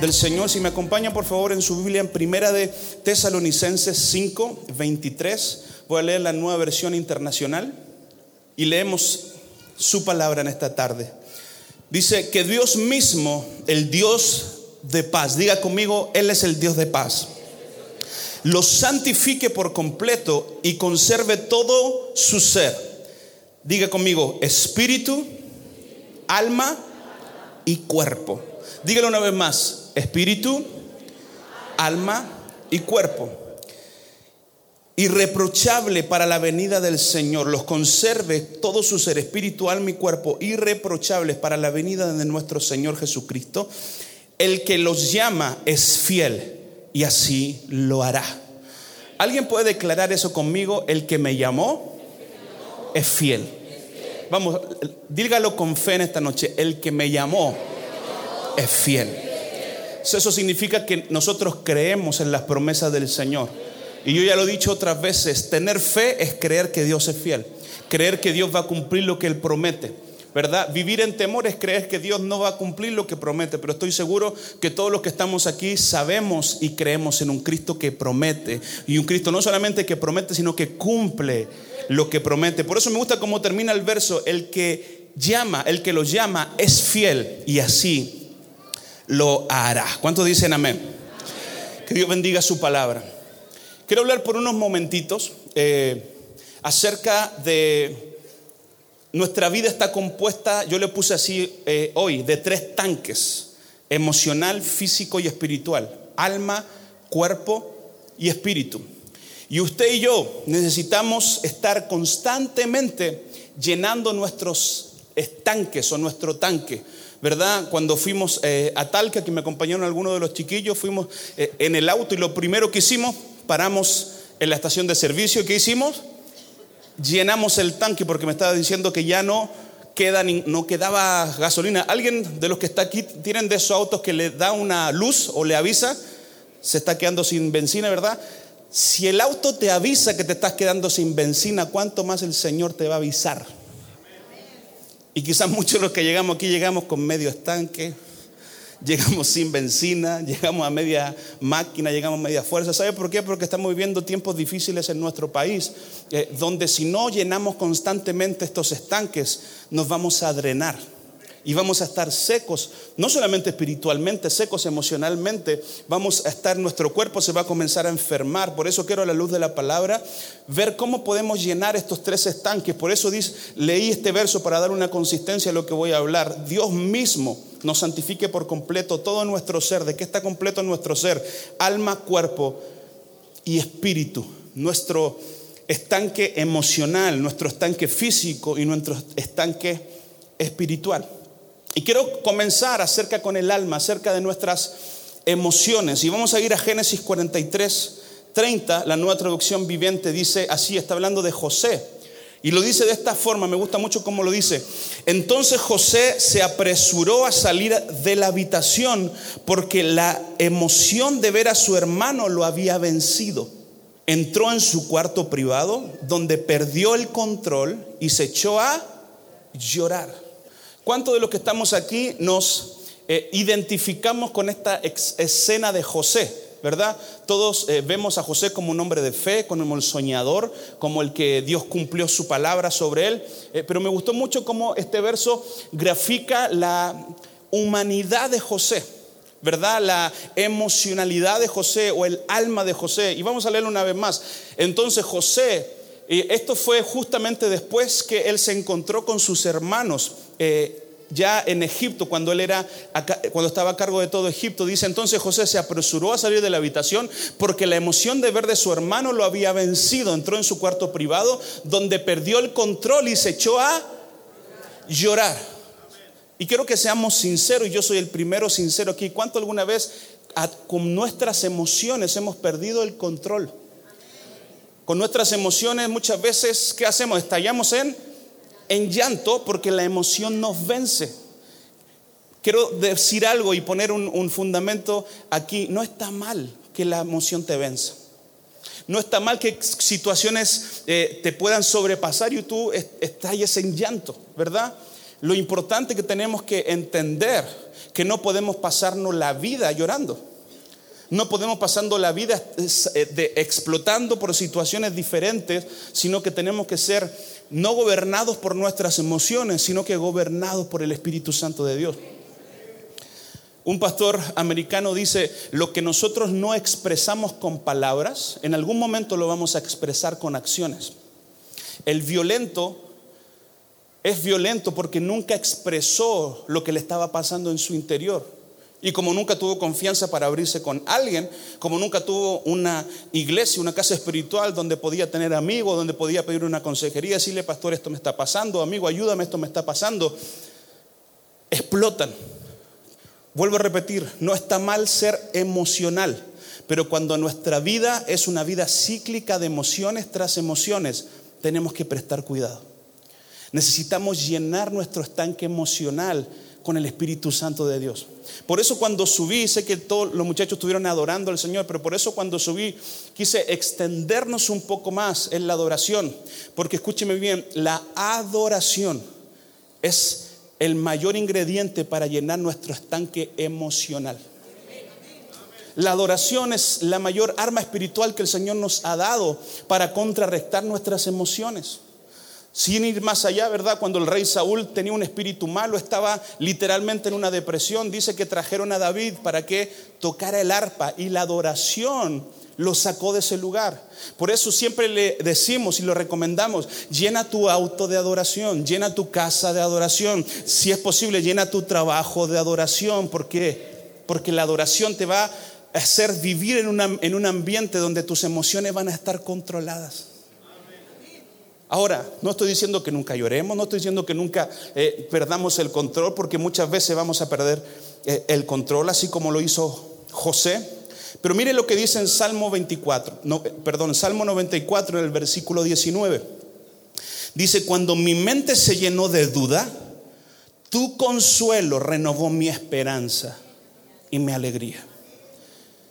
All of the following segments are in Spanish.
del Señor. Si me acompaña por favor en su Biblia en Primera de Tesalonicenses 5, 23. Voy a leer la nueva versión internacional y leemos su palabra en esta tarde. Dice que Dios mismo, el Dios de paz, diga conmigo, Él es el Dios de paz. Los santifique por completo y conserve todo su ser. Diga conmigo, espíritu, alma y cuerpo. Dígalo una vez más, espíritu, alma y cuerpo. Irreprochable para la venida del Señor, los conserve todo su ser, espíritu, alma y cuerpo, irreprochables para la venida de nuestro Señor Jesucristo. El que los llama es fiel y así lo hará. ¿Alguien puede declarar eso conmigo? El que me llamó es fiel. Vamos, dígalo con fe en esta noche. El que me llamó es fiel. Eso significa que nosotros creemos en las promesas del Señor. Y yo ya lo he dicho otras veces, tener fe es creer que Dios es fiel, creer que Dios va a cumplir lo que Él promete. ¿verdad? Vivir en temor es creer que Dios no va a cumplir lo que promete, pero estoy seguro que todos los que estamos aquí sabemos y creemos en un Cristo que promete, y un Cristo no solamente que promete, sino que cumple lo que promete. Por eso me gusta cómo termina el verso, el que llama, el que lo llama es fiel y así lo hará. ¿Cuántos dicen amén? Que Dios bendiga su palabra. Quiero hablar por unos momentitos eh, acerca de nuestra vida está compuesta, yo le puse así eh, hoy, de tres tanques, emocional, físico y espiritual, alma, cuerpo y espíritu. Y usted y yo necesitamos estar constantemente llenando nuestros estanques o nuestro tanque. ¿Verdad? Cuando fuimos eh, a Talca, que me acompañaron algunos de los chiquillos, fuimos eh, en el auto y lo primero que hicimos, paramos en la estación de servicio. ¿Qué hicimos? llenamos el tanque porque me estaba diciendo que ya no, queda, no quedaba gasolina. ¿Alguien de los que está aquí tienen de esos autos que le da una luz o le avisa? Se está quedando sin benzina, ¿verdad? Si el auto te avisa que te estás quedando sin benzina, ¿cuánto más el Señor te va a avisar? Y quizás muchos de los que llegamos aquí llegamos con medio estanque, llegamos sin benzina, llegamos a media máquina, llegamos a media fuerza. ¿Sabe por qué? Porque estamos viviendo tiempos difíciles en nuestro país, eh, donde si no llenamos constantemente estos estanques, nos vamos a drenar y vamos a estar secos, no solamente espiritualmente, secos emocionalmente, vamos a estar, nuestro cuerpo se va a comenzar a enfermar. Por eso quiero a la luz de la palabra ver cómo podemos llenar estos tres estanques. Por eso dice, leí este verso para dar una consistencia a lo que voy a hablar. Dios mismo nos santifique por completo todo nuestro ser. ¿De qué está completo nuestro ser? Alma, cuerpo y espíritu. Nuestro estanque emocional, nuestro estanque físico y nuestro estanque espiritual. Y quiero comenzar acerca con el alma, acerca de nuestras emociones. Y vamos a ir a Génesis 43, 30, la nueva traducción viviente dice así, está hablando de José. Y lo dice de esta forma, me gusta mucho cómo lo dice. Entonces José se apresuró a salir de la habitación porque la emoción de ver a su hermano lo había vencido. Entró en su cuarto privado donde perdió el control y se echó a llorar. ¿Cuántos de los que estamos aquí nos eh, identificamos con esta escena de José? ¿Verdad? Todos eh, vemos a José como un hombre de fe, como el soñador, como el que Dios cumplió su palabra sobre él. Eh, pero me gustó mucho cómo este verso grafica la humanidad de José. ¿verdad? La emocionalidad de José o el alma de José. Y vamos a leerlo una vez más. Entonces José, y esto fue justamente después que él se encontró con sus hermanos eh, ya en Egipto, cuando él era, cuando estaba a cargo de todo Egipto, dice entonces José se apresuró a salir de la habitación porque la emoción de ver de su hermano lo había vencido. Entró en su cuarto privado donde perdió el control y se echó a llorar. Y quiero que seamos sinceros, y yo soy el primero sincero aquí. ¿Cuánto alguna vez con nuestras emociones hemos perdido el control? Con nuestras emociones muchas veces, ¿qué hacemos? Estallamos en, en llanto porque la emoción nos vence. Quiero decir algo y poner un, fundamento aquí. No está mal que la emoción te venza. No está mal que situaciones eh, te puedan sobrepasar y tú estalles en llanto, ¿verdad? Lo importante que tenemos que entender que no podemos pasarnos la vida llorando. No podemos pasando la vida eh, explotando por situaciones diferentes, sino que tenemos que ser no gobernados por nuestras emociones, sino que gobernados por el Espíritu Santo de Dios. Un pastor americano dice, lo que nosotros no expresamos con palabras, en algún momento lo vamos a expresar con acciones. El violento es violento porque nunca expresó lo que le estaba pasando en su interior. Y como nunca tuvo confianza para abrirse con alguien, como nunca tuvo una iglesia, una casa espiritual donde podía tener amigos, donde podía pedir una consejería, decirle, pastor, esto me está pasando, amigo, ayúdame, esto me está pasando, explotan. Vuelvo a repetir, no está mal ser emocional, pero cuando nuestra vida es una vida cíclica de emociones tras emociones, tenemos que prestar cuidado. Necesitamos llenar nuestro estanque emocional con el Espíritu Santo de Dios. Por eso cuando subí, sé que todos los muchachos estuvieron adorando al Señor, pero por eso cuando subí quise extendernos un poco más en la adoración, porque escúcheme bien, la adoración es el mayor ingrediente para llenar nuestro estanque emocional. La adoración es la mayor arma espiritual que el Señor nos ha dado para contrarrestar nuestras emociones. Sin ir más allá, ¿verdad? Cuando el rey Saúl tenía un espíritu malo, estaba literalmente en una depresión, dice que trajeron a David para que tocara el arpa y la adoración lo sacó de ese lugar. Por eso siempre le decimos y lo recomendamos, llena tu auto de adoración, llena tu casa de adoración, si es posible, llena tu trabajo de adoración. ¿Por qué? Porque la adoración te va a hacer vivir en, en un ambiente donde tus emociones van a estar controladas. Ahora, no estoy diciendo que nunca lloremos, no estoy diciendo que nunca eh, perdamos el control, porque muchas veces vamos a perder eh, el control, así como lo hizo José. Pero mire lo que dice en Salmo 24, no, eh, perdón, Salmo 94, en el versículo 19. Dice, cuando mi mente se llenó de duda, tu consuelo renovó mi esperanza y mi alegría.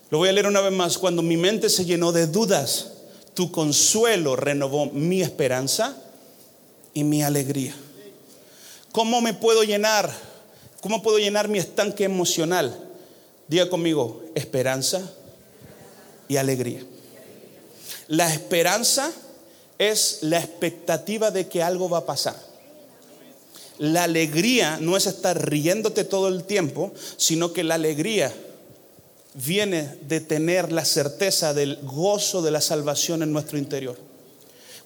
Lo voy a leer una vez más, cuando mi mente se llenó de dudas, tu consuelo renovó mi esperanza y mi alegría. ¿Cómo me puedo llenar? ¿Cómo puedo llenar mi estanque emocional? Diga conmigo, esperanza y alegría. La esperanza es la expectativa de que algo va a pasar. La alegría no es estar riéndote todo el tiempo, sino que la alegría viene de tener la certeza del gozo de la salvación en nuestro interior.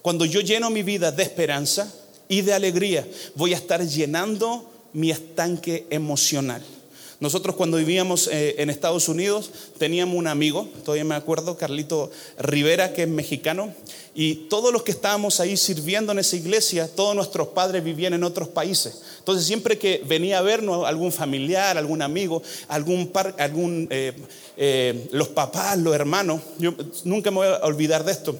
Cuando yo lleno mi vida de esperanza y de alegría, voy a estar llenando mi estanque emocional. Nosotros cuando vivíamos eh, en Estados Unidos teníamos un amigo, todavía me acuerdo, Carlito Rivera, que es mexicano, y todos los que estábamos ahí sirviendo en esa iglesia, todos nuestros padres vivían en otros países. Entonces siempre que venía a vernos algún familiar, algún amigo, algún, par, algún eh, eh, los papás, los hermanos, yo nunca me voy a olvidar de esto.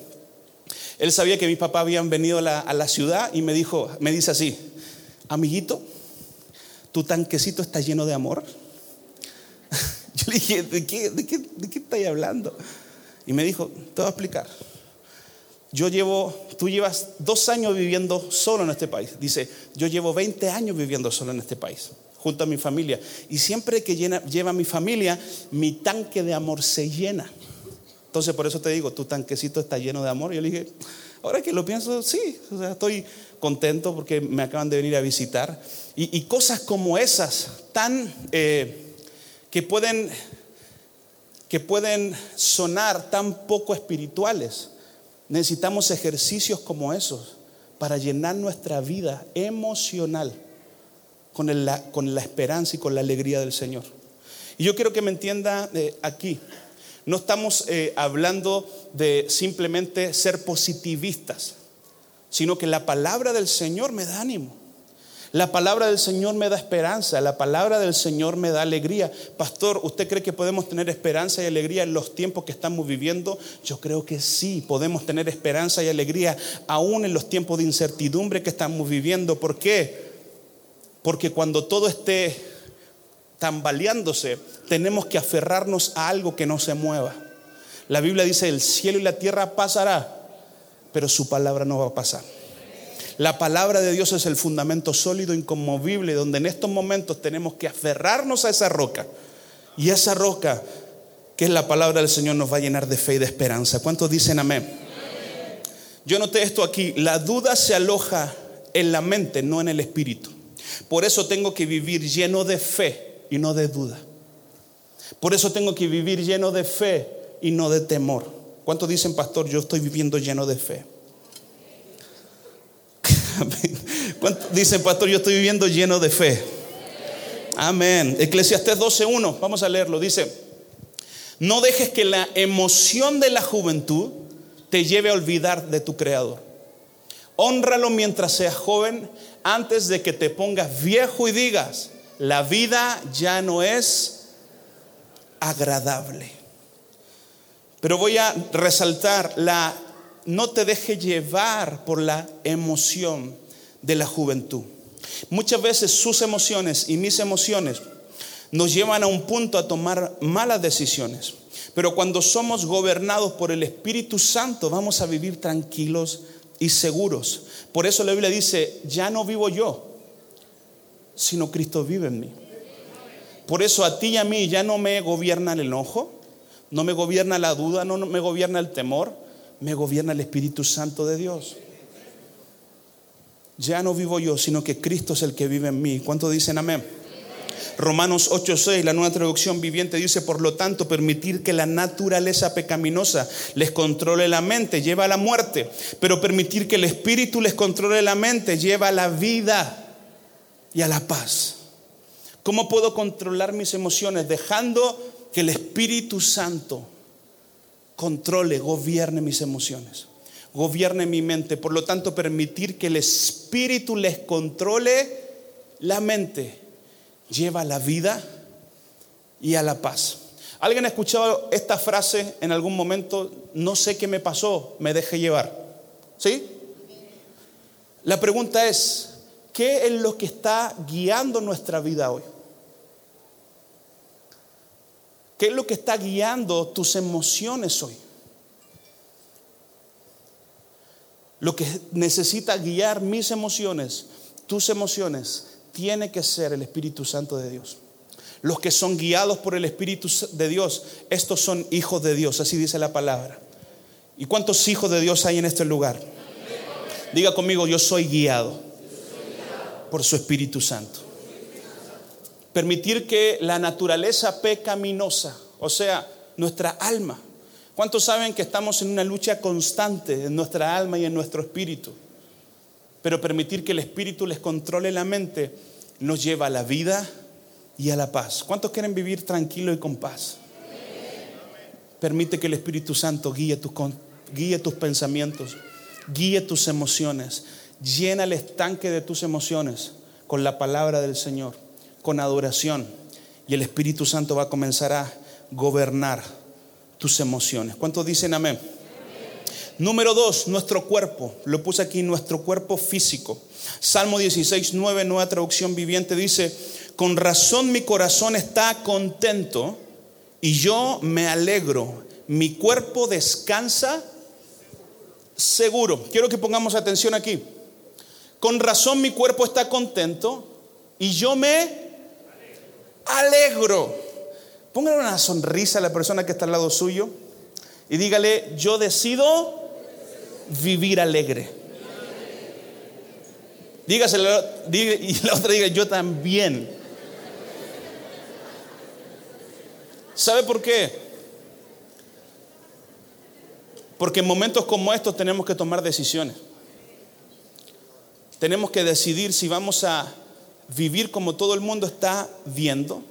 Él sabía que mis papás habían venido a la, a la ciudad y me dijo, me dice así, amiguito, tu tanquecito está lleno de amor. Yo le dije, ¿de qué, de qué, de qué estáis hablando? Y me dijo, te voy a explicar. Yo llevo, tú llevas dos años viviendo solo en este país. Dice, yo llevo 20 años viviendo solo en este país, junto a mi familia. Y siempre que llena, lleva mi familia, mi tanque de amor se llena. Entonces, por eso te digo, tu tanquecito está lleno de amor. Yo le dije, ahora que lo pienso, sí, o sea, estoy contento porque me acaban de venir a visitar. Y, cosas como esas, tan... Eh, que pueden, que pueden sonar tan poco espirituales. Necesitamos ejercicios como esos para llenar nuestra vida emocional con, la, con la esperanza y con la alegría del Señor. Y yo quiero que me entienda eh, aquí. No estamos eh, hablando de simplemente ser positivistas, sino que la palabra del Señor me da ánimo. La palabra del Señor me da esperanza, la palabra del Señor me da alegría. Pastor, ¿usted cree que podemos tener esperanza y alegría en los tiempos que estamos viviendo? Yo creo que sí, podemos tener esperanza y alegría aún en los tiempos de incertidumbre que estamos viviendo. ¿Por qué? Porque cuando todo esté tambaleándose, tenemos que aferrarnos a algo que no se mueva. La Biblia dice, el cielo y la tierra pasará, pero su palabra no va a pasar. La palabra de Dios es el fundamento sólido, inconmovible, donde en estos momentos tenemos que aferrarnos a esa roca. Y esa roca, que es la palabra del Señor, nos va a llenar de fe y de esperanza. ¿Cuántos dicen amén? Yo noté esto aquí, la duda se aloja en la mente, no en el espíritu. Por eso tengo que vivir lleno de fe y no de duda. Por eso tengo que vivir lleno de fe y no de temor. ¿Cuántos dicen, pastor, yo estoy viviendo lleno de fe? Dicen, pastor, yo estoy viviendo lleno de fe. Amén. Eclesiastés 12.1, vamos a leerlo. Dice, no dejes que la emoción de la juventud te lleve a olvidar de tu Creador. Honralo mientras seas joven, antes de que te pongas viejo y digas, la vida ya no es agradable. Pero voy a resaltar la no te deje llevar por la emoción de la juventud. Muchas veces sus emociones y mis emociones nos llevan a un punto a tomar malas decisiones. Pero cuando somos gobernados por el Espíritu Santo, vamos a vivir tranquilos y seguros. Por eso la Biblia dice, ya no vivo yo, sino Cristo vive en mí. Por eso a ti y a mí ya no me gobierna el enojo, no me gobierna la duda, no me gobierna el temor, me gobierna el Espíritu Santo de Dios. Ya no vivo yo, sino que Cristo es el que vive en mí. ¿Cuánto dicen amén? Romanos 8:6, la nueva traducción viviente dice, por lo tanto, permitir que la naturaleza pecaminosa les controle la mente lleva a la muerte, pero permitir que el espíritu les controle la mente lleva a la vida y a la paz. ¿Cómo puedo controlar mis emociones? Dejando que el Espíritu Santo controle, gobierne mis emociones, gobierne mi mente. Por lo tanto, permitir que el Espíritu les controle la mente lleva a la vida y a la paz. ¿Alguien ha escuchado esta frase en algún momento? No sé qué me pasó, me dejé llevar. ¿Sí? La pregunta es, ¿qué es lo que está guiando nuestra vida hoy? ¿Qué es lo que está guiando tus emociones hoy? Lo que necesita guiar mis emociones, tus emociones, tiene que ser el Espíritu Santo de Dios. Los que son guiados por el Espíritu de Dios, estos son hijos de Dios, así dice la palabra. ¿Y cuántos hijos de Dios hay en este lugar? Diga conmigo, yo soy guiado por su Espíritu Santo permitir que la naturaleza pecaminosa, o sea, nuestra alma, ¿cuántos saben que estamos en una lucha constante en nuestra alma y en nuestro espíritu? Pero permitir que el espíritu les controle la mente nos lleva a la vida y a la paz. ¿Cuántos quieren vivir tranquilo y con paz? Permite que el Espíritu Santo guíe tus, guíe tus pensamientos, guíe tus emociones, llena el estanque de tus emociones con la palabra del Señor con adoración y el Espíritu Santo va a comenzar a gobernar tus emociones. ¿Cuántos dicen amén? Número dos, nuestro cuerpo. Lo puse aquí, nuestro cuerpo físico. Salmo 16, 9, nueva traducción viviente, dice, con razón mi corazón está contento y yo me alegro. Mi cuerpo descansa seguro. Quiero que pongamos atención aquí. Con razón mi cuerpo está contento y yo me alegro. Póngale una sonrisa a la persona que está al lado suyo y dígale, yo decido vivir alegre. Dígaselo y la otra diga, yo también. ¿Sabe por qué? Porque en momentos como estos tenemos que tomar decisiones. Tenemos que decidir si vamos a vivir como todo el mundo está viendo.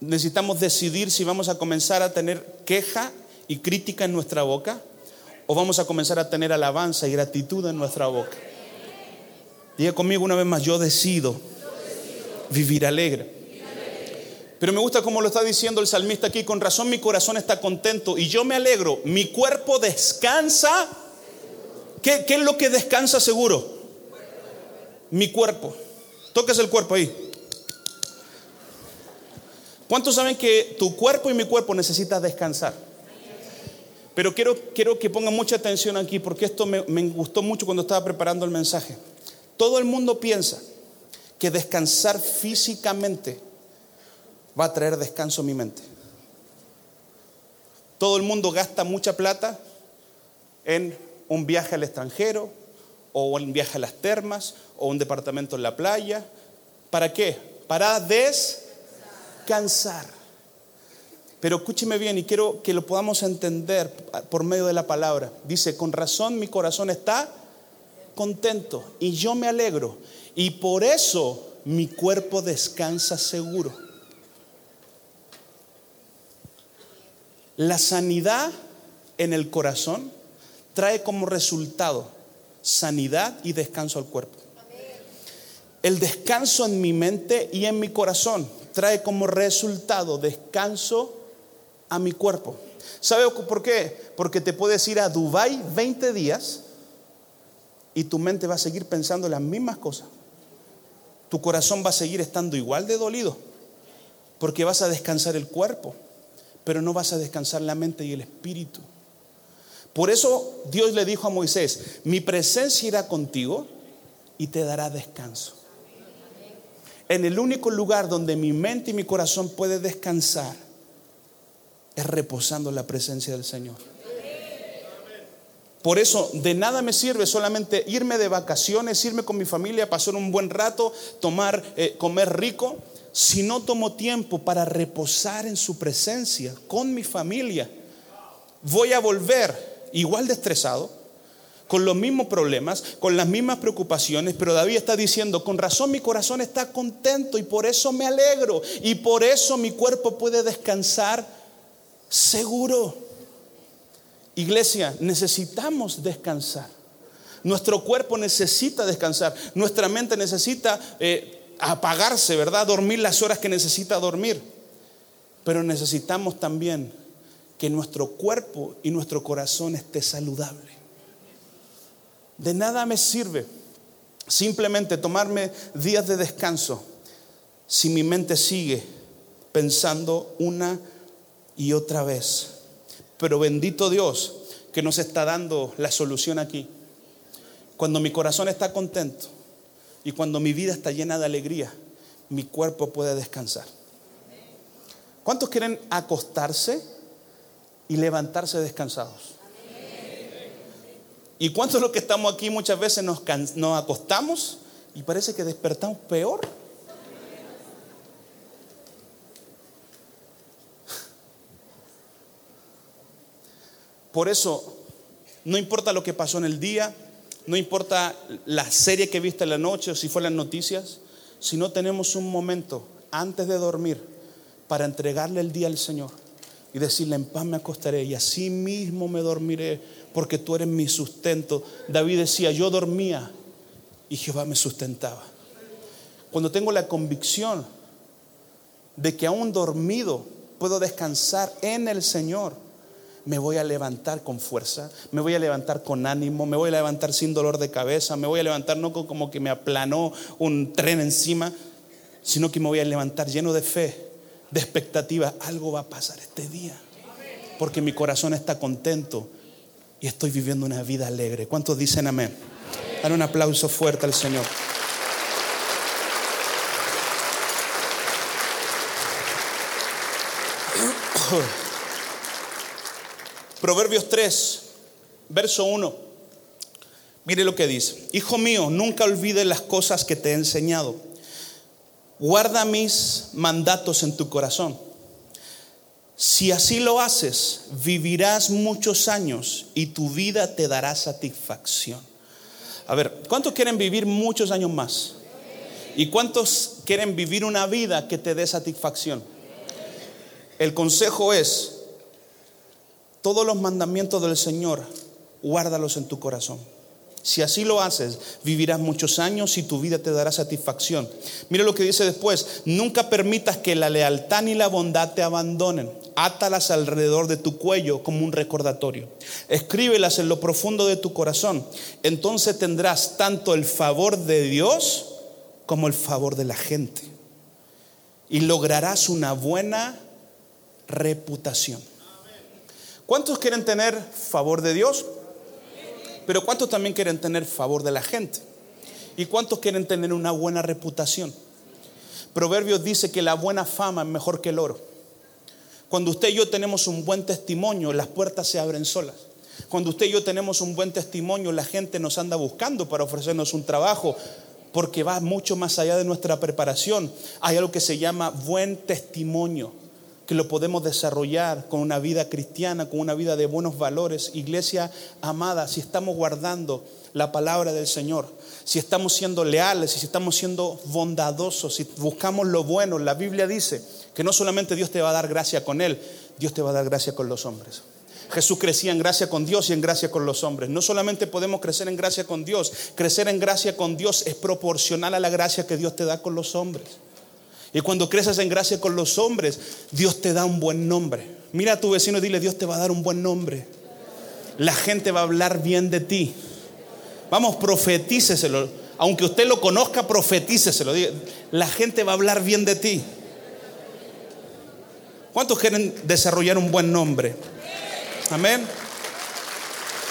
Necesitamos decidir si vamos a comenzar a tener queja y crítica en nuestra boca o vamos a comenzar a tener alabanza y gratitud en nuestra boca. Diga conmigo una vez más, yo decido vivir alegre. Pero me gusta como lo está diciendo el salmista aquí, con razón mi corazón está contento y yo me alegro, mi cuerpo descansa. ¿Qué, qué es lo que descansa seguro? Mi cuerpo. Toques el cuerpo ahí. ¿Cuántos saben que tu cuerpo y mi cuerpo necesitan descansar? Pero quiero, quiero que pongan mucha atención aquí porque esto me, me gustó mucho cuando estaba preparando el mensaje. Todo el mundo piensa que descansar físicamente va a traer descanso a mi mente. Todo el mundo gasta mucha plata en un viaje al extranjero o un viaje a las termas o un departamento en la playa. ¿Para qué? Para descansar. Pero escúcheme bien y quiero que lo podamos entender por medio de la palabra. Dice, con razón mi corazón está contento y yo me alegro. Y por eso mi cuerpo descansa seguro. La sanidad en el corazón trae como resultado sanidad y descanso al cuerpo. El descanso en mi mente y en mi corazón trae como resultado descanso a mi cuerpo. ¿Sabe por qué? Porque te puedes ir a Dubai 20 días y tu mente va a seguir pensando las mismas cosas. Tu corazón va a seguir estando igual de dolido porque vas a descansar el cuerpo, pero no vas a descansar la mente y el espíritu. Por eso Dios le dijo a Moisés, mi presencia irá contigo y te dará descanso. En el único lugar donde mi mente y mi corazón puede descansar es reposando en la presencia del Señor. Por eso de nada me sirve solamente irme de vacaciones, irme con mi familia, pasar un buen rato, tomar, eh, comer rico, si no tomo tiempo para reposar en su presencia con mi familia. Voy a volver igual de estresado, con los mismos problemas, con las mismas preocupaciones, pero David está diciendo, con razón mi corazón está contento y por eso me alegro y por eso mi cuerpo puede descansar seguro. Iglesia, necesitamos descansar. Nuestro cuerpo necesita descansar. Nuestra mente necesita eh, apagarse, ¿verdad? Dormir las horas que necesita dormir. Pero necesitamos también que nuestro cuerpo y nuestro corazón esté saludable. De nada me sirve simplemente tomarme días de descanso si mi mente sigue pensando una y otra vez pero bendito Dios que nos está dando la solución aquí. Cuando mi corazón está contento y cuando mi vida está llena de alegría, mi cuerpo puede descansar. ¿Cuántos quieren acostarse y levantarse descansados? ¿Y cuántos los que estamos aquí muchas veces nos, nos acostamos y parece que despertamos peor? Por eso, no importa lo que pasó en el día, no importa la serie que viste en la noche o si fue las noticias, si no tenemos un momento antes de dormir para entregarle el día al Señor y decirle en paz me acostaré y así mismo me dormiré porque tú eres mi sustento. David decía, yo dormía y Jehová me sustentaba. Cuando tengo la convicción de que aún dormido puedo descansar en el Señor, me voy a levantar con fuerza, me voy a levantar con ánimo, me voy a levantar sin dolor de cabeza, me voy a levantar no como que me aplanó un tren encima, sino que me voy a levantar lleno de fe, de expectativa. Algo va a pasar este día, porque mi corazón está contento y estoy viviendo una vida alegre. ¿Cuántos dicen amén? Dale un aplauso fuerte al Señor. Proverbios 3, verso 1. Mire lo que dice. Hijo mío, nunca olvides las cosas que te he enseñado. Guarda mis mandatos en tu corazón. Si así lo haces, vivirás muchos años y tu vida te dará satisfacción. A ver, ¿cuántos quieren vivir muchos años más? ¿Y cuántos quieren vivir una vida que te dé satisfacción? El consejo es, todos los mandamientos del Señor, guárdalos en tu corazón. Si así lo haces, vivirás muchos años y tu vida te dará satisfacción. Mira lo que dice después, nunca permitas que la lealtad ni la bondad te abandonen. Átalas alrededor de tu cuello como un recordatorio. Escríbelas en lo profundo de tu corazón. Entonces tendrás tanto el favor de Dios como el favor de la gente. Y lograrás una buena reputación. ¿Cuántos quieren tener favor de Dios? Pero ¿cuántos también quieren tener favor de la gente? ¿Y cuántos quieren tener una buena reputación? Proverbios dice que la buena fama es mejor que el oro. Cuando usted y yo tenemos un buen testimonio, las puertas se abren solas. Cuando usted y yo tenemos un buen testimonio, la gente nos anda buscando para ofrecernos un trabajo, porque va mucho más allá de nuestra preparación. Hay algo que se llama buen testimonio que lo podemos desarrollar con una vida cristiana, con una vida de buenos valores. Iglesia amada, si estamos guardando la palabra del Señor, si estamos siendo leales, si estamos siendo bondadosos, si buscamos lo bueno, la Biblia dice que no solamente Dios te va a dar gracia con Él, Dios te va a dar gracia con los hombres. Jesús crecía en gracia con Dios y en gracia con los hombres. No solamente podemos crecer en gracia con Dios, crecer en gracia con Dios es proporcional a la gracia que Dios te da con los hombres. Y cuando creces en gracia con los hombres, Dios te da un buen nombre. Mira a tu vecino y dile, Dios te va a dar un buen nombre. La gente va a hablar bien de ti. Vamos, profetíceselo. Aunque usted lo conozca, profetíceselo. La gente va a hablar bien de ti. ¿Cuántos quieren desarrollar un buen nombre? Amén.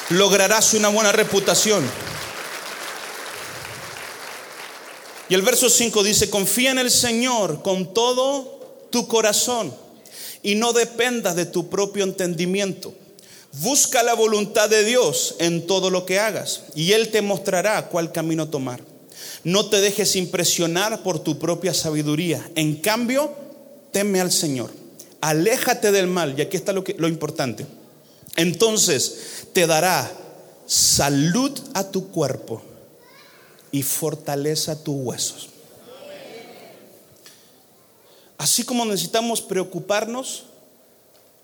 Lograrás una buena reputación. Y el verso 5 dice, confía en el Señor con todo tu corazón y no dependas de tu propio entendimiento. Busca la voluntad de Dios en todo lo que hagas y Él te mostrará cuál camino tomar. No te dejes impresionar por tu propia sabiduría. En cambio, teme al Señor. Aléjate del mal. Y aquí está lo, lo importante. Entonces te dará salud a tu cuerpo y fortaleza tus huesos. Así como necesitamos preocuparnos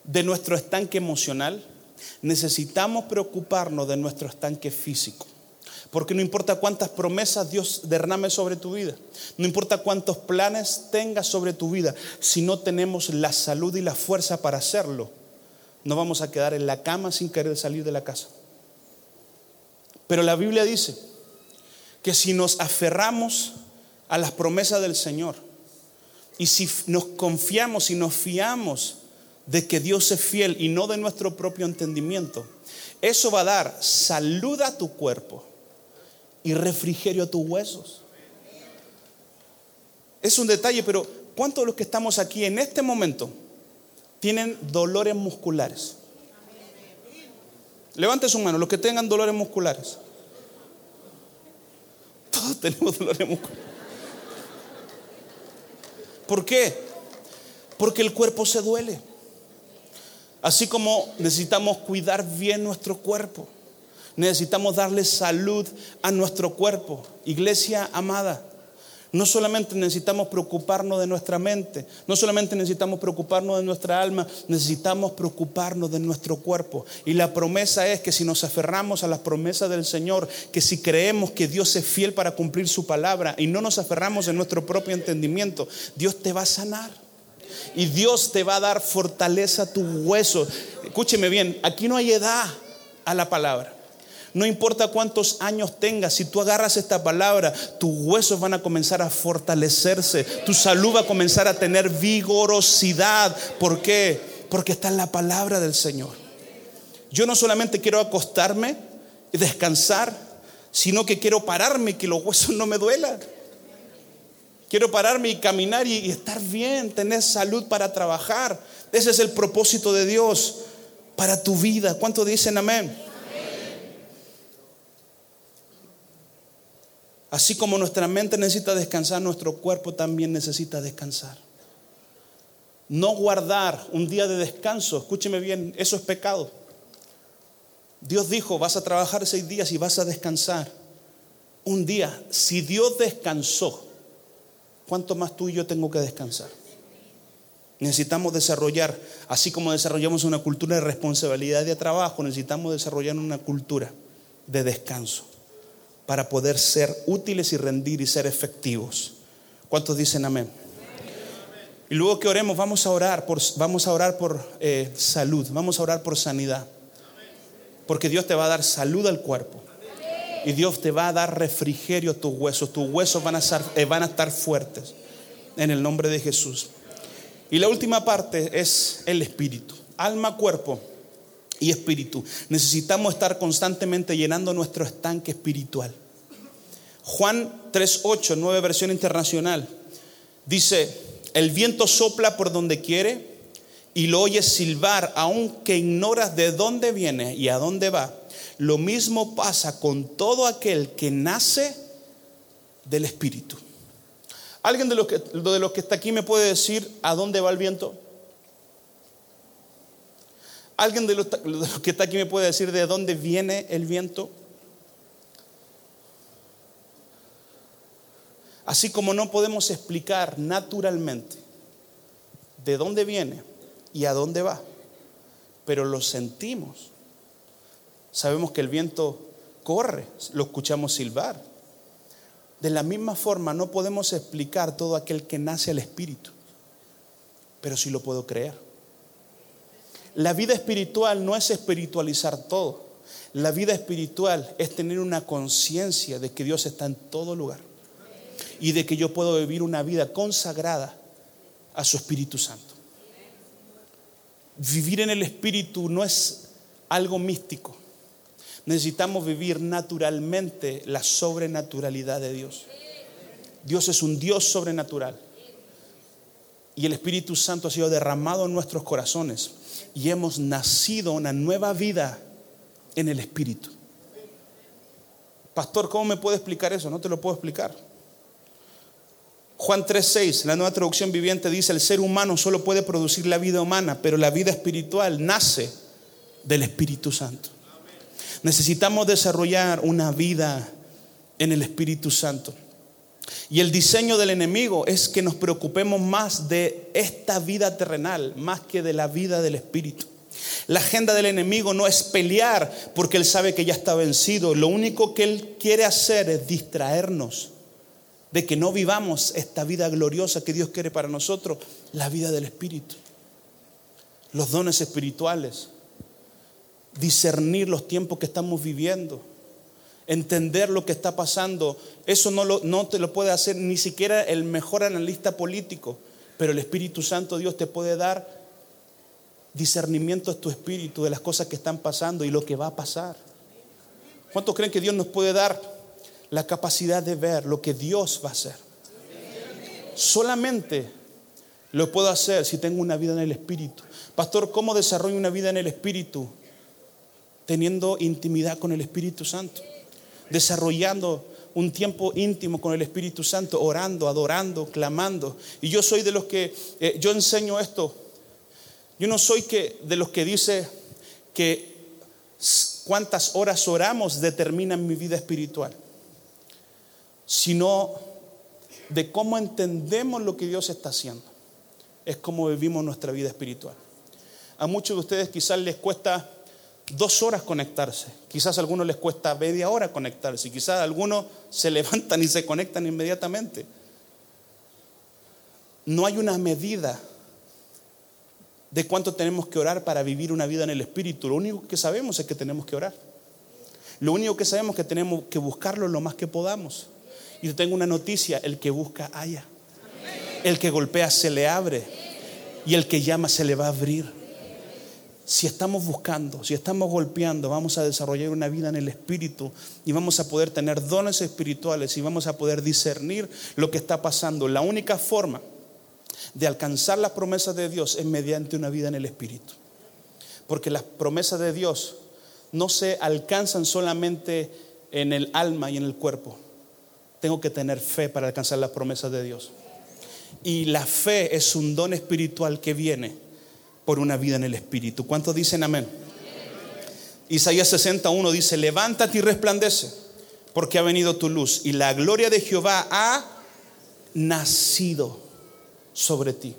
de nuestro estanque emocional, necesitamos preocuparnos de nuestro estanque físico. Porque no importa cuántas promesas Dios derrame sobre tu vida, no importa cuántos planes tengas sobre tu vida, si no tenemos la salud y la fuerza para hacerlo, no vamos a quedar en la cama sin querer salir de la casa. Pero la Biblia dice que si nos aferramos a las promesas del Señor y si nos confiamos y nos fiamos de que Dios es fiel y no de nuestro propio entendimiento, eso va a dar salud a tu cuerpo y refrigerio a tus huesos. Es un detalle, pero ¿cuántos de los que estamos aquí en este momento tienen dolores musculares? Levante su mano, los que tengan dolores musculares. Tenemos dolores musculares. ¿Por qué? Porque el cuerpo se duele. Así como necesitamos cuidar bien nuestro cuerpo, necesitamos darle salud a nuestro cuerpo. Iglesia amada, no solamente necesitamos preocuparnos de nuestra mente, no solamente necesitamos preocuparnos de nuestra alma, necesitamos preocuparnos de nuestro cuerpo. Y la promesa es que si nos aferramos a las promesas del Señor, que si creemos que Dios es fiel para cumplir su palabra y no nos aferramos en nuestro propio entendimiento, Dios te va a sanar. Y Dios te va a dar fortaleza a tus huesos. Escúcheme bien, aquí no hay edad a la palabra. No importa cuántos años tengas, si tú agarras esta palabra, tus huesos van a comenzar a fortalecerse, tu salud va a comenzar a tener vigorosidad. ¿Por qué? Porque está en la palabra del Señor. Yo no solamente quiero acostarme y descansar, sino que quiero pararme y que los huesos no me duelan. Quiero pararme y caminar y, estar bien, tener salud para trabajar. Ese es el propósito de Dios para tu vida. ¿Cuánto dicen amén? Así como nuestra mente necesita descansar, nuestro cuerpo también necesita descansar. No guardar un día de descanso, escúcheme bien, eso es pecado. Dios dijo, vas a trabajar seis días y vas a descansar. Un día, si Dios descansó, ¿cuánto más tú y yo tengo que descansar? Necesitamos desarrollar, así como desarrollamos una cultura de responsabilidad de trabajo, necesitamos desarrollar una cultura de descanso. Para poder ser útiles y rendir y ser efectivos. ¿Cuántos dicen amén? Y luego que oremos, vamos a orar por, vamos a orar por eh, salud, vamos a orar por sanidad. Porque Dios te va a dar salud al cuerpo. Y Dios te va a dar refrigerio a tus huesos. Tus huesos van a, eh, van a estar fuertes. En el nombre de Jesús. Y la última parte es el espíritu. Alma, cuerpo y espíritu. Necesitamos estar constantemente llenando nuestro estanque espiritual. Juan 3.8, nueva versión internacional, dice, el viento sopla por donde quiere y lo oyes silbar, aunque ignoras de dónde viene y a dónde va. Lo mismo pasa con todo aquel que nace del Espíritu. ¿Alguien de los, que, de los que está aquí me puede decir a dónde va el viento? ¿Alguien de los, que está aquí me puede decir de dónde viene el viento? Así como no podemos explicar naturalmente de dónde viene y a dónde va, pero lo sentimos. Sabemos que el viento corre, lo escuchamos silbar. De la misma forma no podemos explicar todo aquel que nace al Espíritu, pero sí lo puedo creer. La vida espiritual no es espiritualizar todo. La vida espiritual es tener una conciencia de que Dios está en todo lugar y de que yo puedo vivir una vida consagrada a su Espíritu Santo. Vivir en el Espíritu no es algo místico. Necesitamos vivir naturalmente la sobrenaturalidad de Dios. Dios es un Dios sobrenatural. Y el Espíritu Santo ha sido derramado en nuestros corazones. Y hemos nacido una nueva vida en el Espíritu. Pastor, ¿cómo me puede explicar eso? No te lo puedo explicar. Juan 3:6, la nueva traducción viviente dice, el ser humano solo puede producir la vida humana, pero la vida espiritual nace del Espíritu Santo. Necesitamos desarrollar una vida en el Espíritu Santo. Y el diseño del enemigo es que nos preocupemos más de esta vida terrenal, más que de la vida del Espíritu. La agenda del enemigo no es pelear porque él sabe que ya está vencido. Lo único que él quiere hacer es distraernos de que no vivamos esta vida gloriosa que Dios quiere para nosotros, la vida del Espíritu, los dones espirituales, discernir los tiempos que estamos viviendo, entender lo que está pasando. Eso no, no te lo puede hacer ni siquiera el mejor analista político, pero el Espíritu Santo Dios te puede dar discernimiento de tu espíritu de las cosas que están pasando y lo que va a pasar. ¿Cuántos creen que Dios nos puede dar la capacidad de ver lo que Dios va a hacer. Solamente lo puedo hacer si tengo una vida en el Espíritu. Pastor, ¿cómo desarrollo una vida en el Espíritu? Teniendo intimidad con el Espíritu Santo. Desarrollando un tiempo íntimo con el Espíritu Santo, orando, adorando, clamando. Y yo soy de los que, eh, yo enseño esto. Yo no soy que, de los que dice que cuántas horas oramos determinan mi vida espiritual sino de cómo entendemos lo que Dios está haciendo. Es como vivimos nuestra vida espiritual. A muchos de ustedes quizás les cuesta dos horas conectarse, quizás a algunos les cuesta media hora conectarse, quizás algunos se levantan y se conectan inmediatamente. No hay una medida de cuánto tenemos que orar para vivir una vida en el Espíritu. Lo único que sabemos es que tenemos que orar. Lo único que sabemos es que tenemos que buscarlo lo más que podamos. Y tengo una noticia, el que busca haya. El que golpea se le abre. Y el que llama se le va a abrir. Si estamos buscando, si estamos golpeando, vamos a desarrollar una vida en el Espíritu y vamos a poder tener dones espirituales y vamos a poder discernir lo que está pasando. La única forma de alcanzar las promesas de Dios es mediante una vida en el Espíritu. Porque las promesas de Dios no se alcanzan solamente en el alma y en el cuerpo, tengo que tener fe para alcanzar las promesas de Dios. Y la fe es un don espiritual que viene por una vida en el Espíritu. ¿Cuántos dicen amén? Isaías 61 dice, levántate y resplandece, porque ha venido tu luz y la gloria de Jehová ha nacido sobre ti.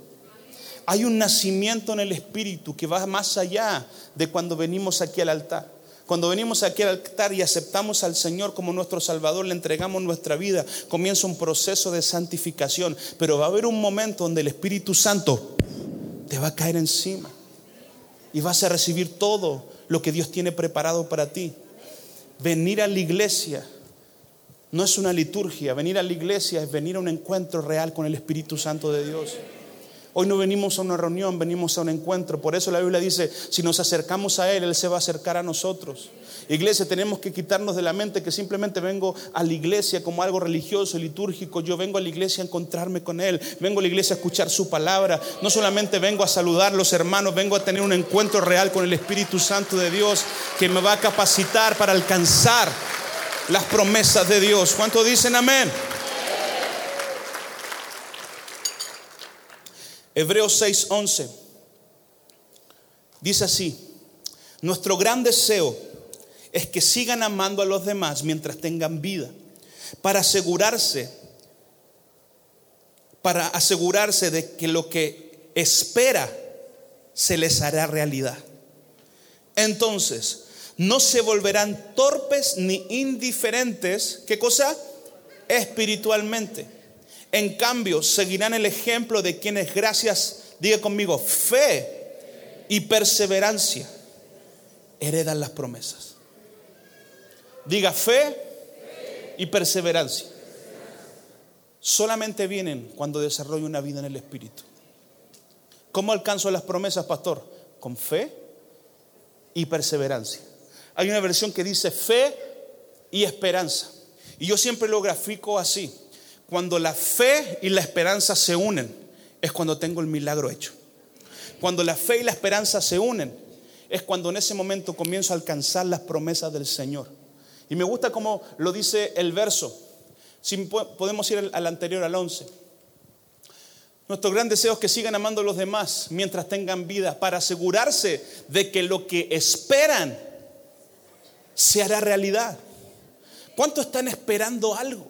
Hay un nacimiento en el Espíritu que va más allá de cuando venimos aquí al altar. Cuando venimos aquí al altar y aceptamos al Señor como nuestro Salvador, le entregamos nuestra vida, comienza un proceso de santificación. Pero va a haber un momento donde el Espíritu Santo te va a caer encima y vas a recibir todo lo que Dios tiene preparado para ti. Venir a la iglesia no es una liturgia, venir a la iglesia es venir a un encuentro real con el Espíritu Santo de Dios. Hoy no venimos a una reunión, venimos a un encuentro. Por eso la Biblia dice, si nos acercamos a Él, Él se va a acercar a nosotros. Iglesia, tenemos que quitarnos de la mente que simplemente vengo a la iglesia como algo religioso, litúrgico. Yo vengo a la iglesia a encontrarme con Él. Vengo a la iglesia a escuchar su palabra. No solamente vengo a saludar a los hermanos, vengo a tener un encuentro real con el Espíritu Santo de Dios que me va a capacitar para alcanzar las promesas de Dios. ¿Cuánto dicen amén? Hebreos 6:11 dice así, nuestro gran deseo es que sigan amando a los demás mientras tengan vida, para asegurarse, para asegurarse de que lo que espera se les hará realidad. Entonces, no se volverán torpes ni indiferentes, ¿qué cosa? Espiritualmente. En cambio, seguirán el ejemplo de quienes gracias, diga conmigo, fe y perseverancia heredan las promesas. Diga fe y perseverancia. Solamente vienen cuando desarrollo una vida en el Espíritu. ¿Cómo alcanzo las promesas, pastor? Con fe y perseverancia. Hay una versión que dice fe y esperanza. Y yo siempre lo grafico así. Cuando la fe y la esperanza se unen, es cuando tengo el milagro hecho. Cuando la fe y la esperanza se unen, es cuando en ese momento comienzo a alcanzar las promesas del Señor. Y me gusta como lo dice el verso. Si podemos ir al anterior, al 11. Nuestro gran deseo es que sigan amando a los demás mientras tengan vida, para asegurarse de que lo que esperan se hará realidad. ¿Cuántos están esperando algo?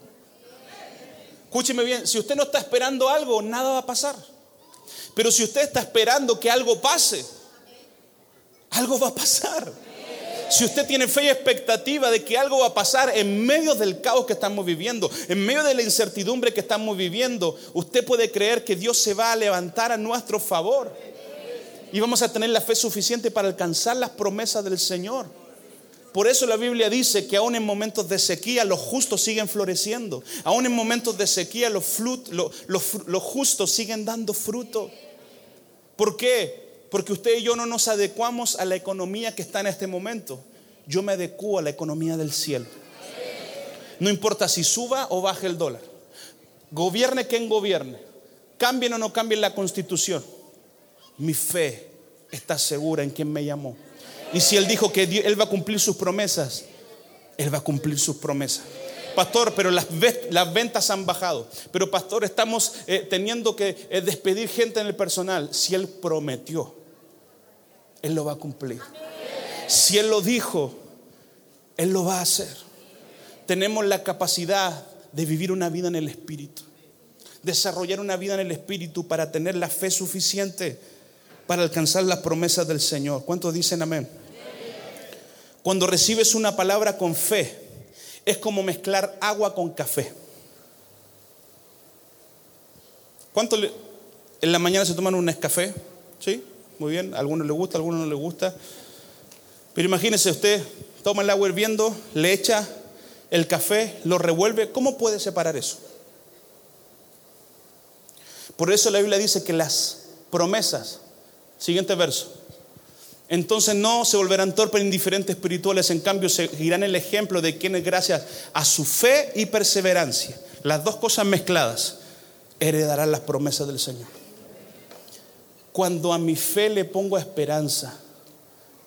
Escúcheme bien, si usted no está esperando algo, nada va a pasar. Pero si usted está esperando que algo pase, algo va a pasar. Si usted tiene fe y expectativa de que algo va a pasar en medio del caos que estamos viviendo, en medio de la incertidumbre que estamos viviendo, usted puede creer que Dios se va a levantar a nuestro favor. Y vamos a tener la fe suficiente para alcanzar las promesas del Señor. Por eso la Biblia dice que aún en momentos de sequía los justos siguen floreciendo. Aún en momentos de sequía los, los justos siguen dando fruto. ¿Por qué? Porque usted y yo no nos adecuamos a la economía que está en este momento. Yo me adecuo a la economía del cielo. No importa si suba o baje el dólar. Gobierne quien gobierne. Cambien o no cambien la constitución. Mi fe está segura en quien me llamó. Y si Él dijo que Él va a cumplir sus promesas, Él va a cumplir sus promesas. Pastor, pero las, ventas han bajado. Pero pastor, estamos eh, teniendo que eh, despedir gente en el personal. Si Él prometió, Él lo va a cumplir. Si Él lo dijo, Él lo va a hacer. Tenemos la capacidad de vivir una vida en el Espíritu. Desarrollar una vida en el Espíritu para tener la fe suficiente para alcanzar las promesas del Señor. ¿Cuántos dicen amén? Cuando recibes una palabra con fe, es como mezclar agua con café. ¿Cuánto en la mañana se toman un café? ¿Sí? Muy bien. A algunos les gusta, a algunos no les gusta. Pero imagínese usted, toma el agua hirviendo, le echa el café, lo revuelve. ¿Cómo puede separar eso? Por eso la Biblia dice que las promesas, siguiente verso, entonces no se volverán torpes e indiferentes espirituales, en cambio seguirán el ejemplo de quienes gracias a su fe y perseverancia, las dos cosas mezcladas, heredarán las promesas del Señor. Cuando a mi fe le pongo esperanza,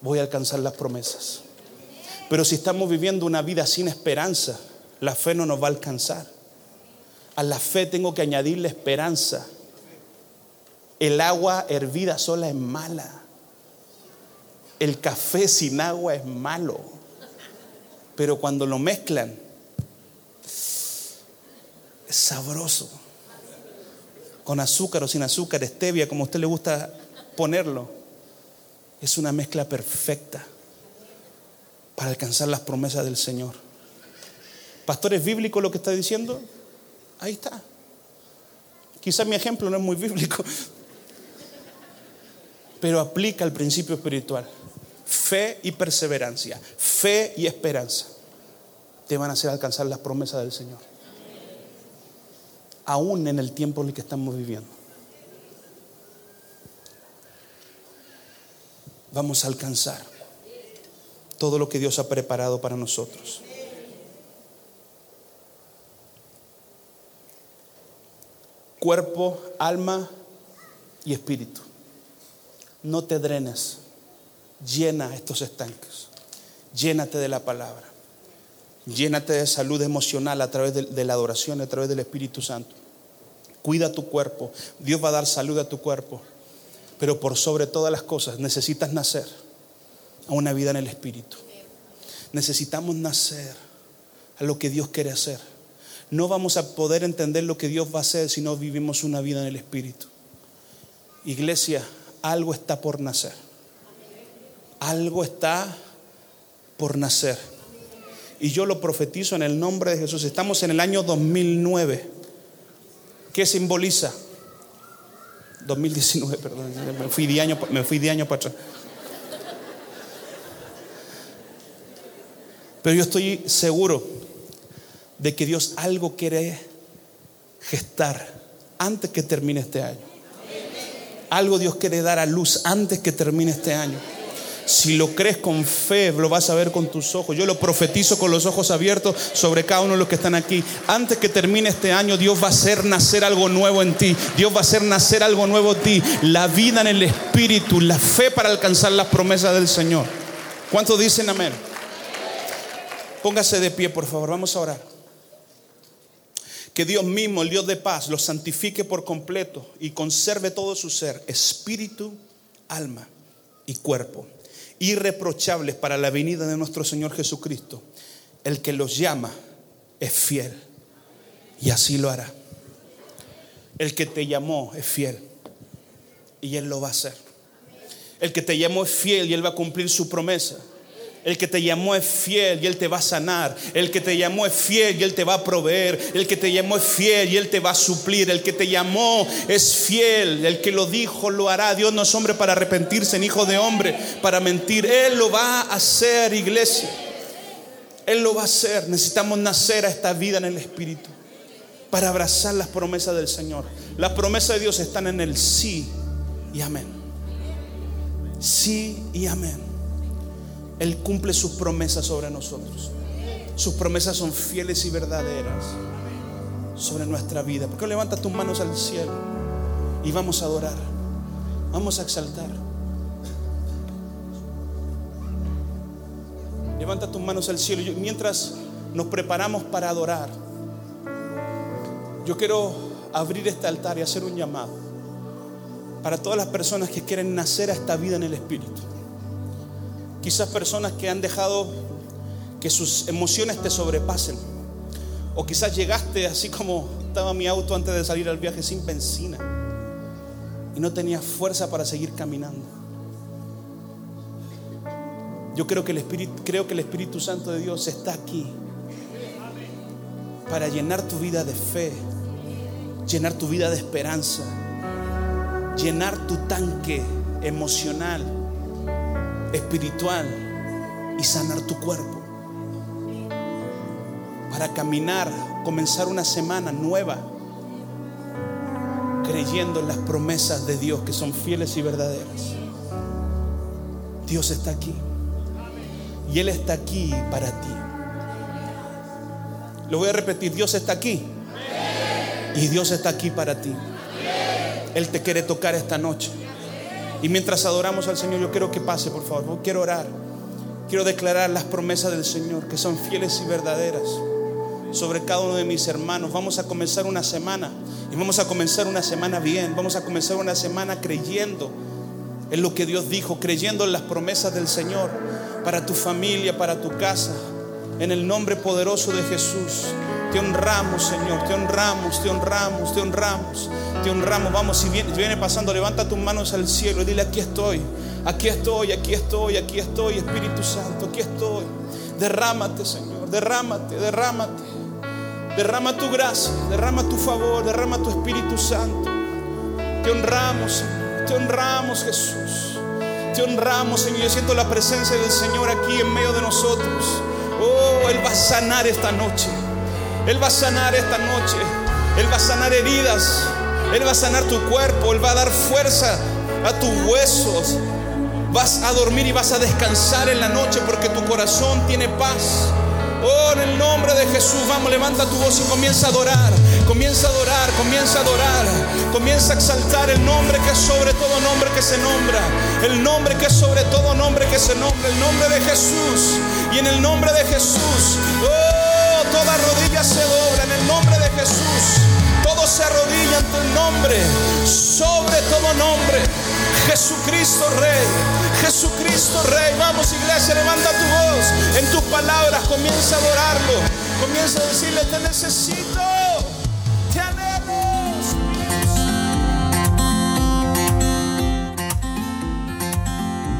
voy a alcanzar las promesas. Pero si estamos viviendo una vida sin esperanza, la fe no nos va a alcanzar. A la fe tengo que añadirle esperanza. El agua hervida sola es mala. El café sin agua es malo, pero cuando lo mezclan, es sabroso. Con azúcar o sin azúcar, stevia, como a usted le gusta ponerlo. Es una mezcla perfecta para alcanzar las promesas del Señor. Pastor, ¿es bíblico lo que está diciendo? Ahí está. Quizás mi ejemplo no es muy bíblico, pero aplica el principio espiritual. Fe y perseverancia, fe y esperanza te van a hacer alcanzar las promesas del Señor. Aún en el tiempo en el que estamos viviendo. Vamos a alcanzar todo lo que Dios ha preparado para nosotros. Cuerpo, alma y espíritu. No te drenes. Llena estos estanques. Llénate de la palabra. Llénate de salud emocional a través de, la adoración, a través del Espíritu Santo. Cuida tu cuerpo. Dios va a dar salud a tu cuerpo. Pero por sobre todas las cosas necesitas nacer a una vida en el Espíritu. Necesitamos nacer a lo que Dios quiere hacer. No vamos a poder entender lo que Dios va a hacer si no vivimos una vida en el Espíritu. Iglesia, algo está por nacer. Algo está por nacer. Y yo lo profetizo en el nombre de Jesús. Estamos en el año 2009. ¿Qué simboliza? 2019, perdón. Me fui de año, me fui de año para atrás. Pero yo estoy seguro de que Dios algo quiere gestar antes que termine este año. Algo Dios quiere dar a luz antes que termine este año. Si lo crees con fe, lo vas a ver con tus ojos. Yo lo profetizo con los ojos abiertos sobre cada uno de los que están aquí. Antes que termine este año, Dios va a hacer nacer algo nuevo en ti. Dios va a hacer nacer algo nuevo en ti. La vida en el Espíritu, la fe para alcanzar las promesas del Señor. ¿Cuántos dicen amén? Póngase de pie, por favor. Vamos a orar. Que Dios mismo, el Dios de paz, los santifique por completo y conserve todo su ser, espíritu, alma y cuerpo, irreprochables para la venida de nuestro Señor Jesucristo. El que los llama es fiel y así lo hará. El que te llamó es fiel y Él lo va a hacer. El que te llamó es fiel y Él va a cumplir su promesa. El que te llamó es fiel y Él te va a sanar. El que te llamó es fiel y Él te va a proveer. El que te llamó es fiel y Él te va a suplir. El que te llamó es fiel. El que lo dijo lo hará. Dios no es hombre para arrepentirse, ni hijo de hombre para mentir. Él lo va a hacer, iglesia. Él lo va a hacer. Necesitamos nacer a esta vida en el Espíritu para abrazar las promesas del Señor. Las promesas de Dios están en el sí y amén. Sí y amén. Él cumple sus promesas sobre nosotros. Sus promesas son fieles y verdaderas sobre nuestra vida. ¿Por qué levanta tus manos al cielo y vamos a adorar? Vamos a exaltar. Levanta tus manos al cielo. Mientras nos preparamos para adorar, yo quiero abrir este altar y hacer un llamado para todas las personas que quieren nacer a esta vida en el Espíritu. Quizás personas que han dejado que sus emociones te sobrepasen. O quizás llegaste así como estaba mi auto antes de salir al viaje sin benzina. Y no tenía fuerza para seguir caminando. Yo creo que el Espíritu, creo que el Espíritu Santo de Dios está aquí para llenar tu vida de fe, llenar tu vida de esperanza, llenar tu tanque emocional espiritual y sanar tu cuerpo. Para caminar, comenzar una semana nueva, creyendo en las promesas de Dios que son fieles y verdaderas. Dios está aquí. Y Él está aquí para ti. Lo voy a repetir, Dios está aquí. Y Dios está aquí para ti. Él te quiere tocar esta noche. Y mientras adoramos al Señor, yo quiero que pase, por favor. Quiero orar. Quiero declarar las promesas del Señor, que son fieles y verdaderas, sobre cada uno de mis hermanos. Vamos a comenzar una semana. Y vamos a comenzar una semana bien. Vamos a comenzar una semana creyendo en lo que Dios dijo, creyendo en las promesas del Señor para tu familia, para tu casa. En el nombre poderoso de Jesús. Te honramos, Señor, te honramos, te honramos, te honramos, te honramos. Vamos, si viene, viene pasando, levanta tus manos al cielo y dile, aquí estoy, aquí estoy, aquí estoy, aquí estoy, Espíritu Santo, aquí estoy. Derrámate, Señor, derrámate, derrámate. Derrama tu gracia, derrama tu favor, derrama tu Espíritu Santo. Te honramos, Señor, te honramos, Jesús. Te honramos, Señor. Yo siento la presencia del Señor aquí en medio de nosotros. Oh, Él va a sanar esta noche. Él va a sanar esta noche. Él va a sanar heridas. Él va a sanar tu cuerpo. Él va a dar fuerza a tus huesos. Vas a dormir y vas a descansar en la noche porque tu corazón tiene paz. Oh, en el nombre de Jesús, vamos, levanta tu voz y comienza a adorar. Comienza a adorar, comienza a adorar. Comienza a exaltar el nombre que es sobre todo nombre que se nombra. El nombre que es sobre todo nombre que se nombra. El nombre de Jesús. Y en el nombre de Jesús, oh, toda rodilla se dobla. En el nombre de Jesús, todo se arrodilla ante el nombre. Sobre todo nombre. Jesucristo Rey, Jesucristo Rey. Vamos iglesia, levanta tu voz. En tus palabras comienza a adorarlo. Comienza a decirle, te necesito.